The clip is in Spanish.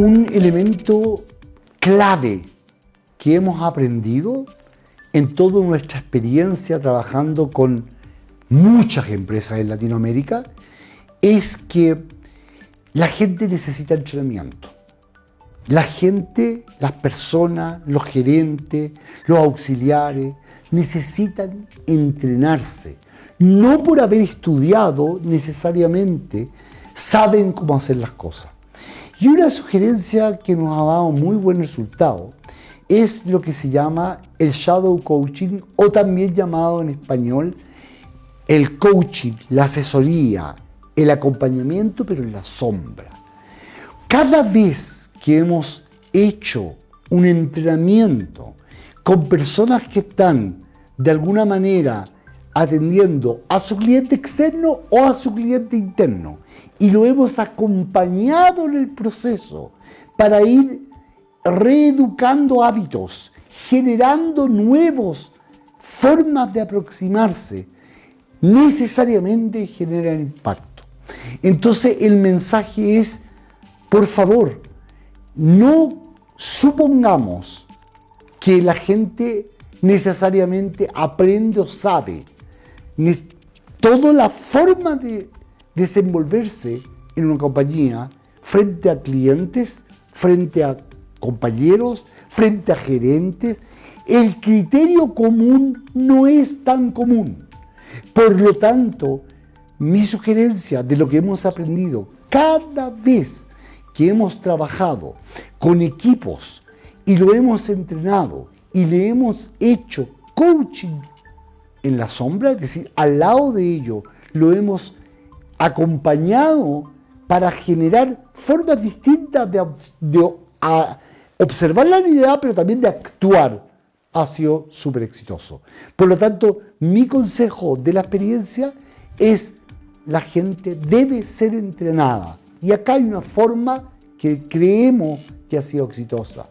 un elemento clave que hemos aprendido en toda nuestra experiencia trabajando con muchas empresas en Latinoamérica es que la gente necesita entrenamiento. La gente, las personas, los gerentes, los auxiliares, necesitan entrenarse. No por haber estudiado necesariamente saben cómo hacer las cosas. Y una sugerencia que nos ha dado muy buen resultado es lo que se llama el shadow coaching o también llamado en español el coaching, la asesoría, el acompañamiento, pero en la sombra. Cada vez que hemos hecho un entrenamiento con personas que están de alguna manera atendiendo a su cliente externo o a su cliente interno y lo hemos acompañado en el proceso para ir reeducando hábitos, generando nuevas formas de aproximarse, necesariamente generan impacto. Entonces el mensaje es, por favor, no supongamos que la gente necesariamente aprende o sabe. Toda la forma de desenvolverse en una compañía frente a clientes, frente a compañeros, frente a gerentes, el criterio común no es tan común. Por lo tanto, mi sugerencia de lo que hemos aprendido cada vez que hemos trabajado con equipos y lo hemos entrenado y le hemos hecho coaching en la sombra, es decir, al lado de ello lo hemos acompañado para generar formas distintas de, observar la realidad, pero también de actuar, ha sido súper exitoso. Por lo tanto, mi consejo de la experiencia es la gente debe ser entrenada. Y acá hay una forma que creemos que ha sido exitosa.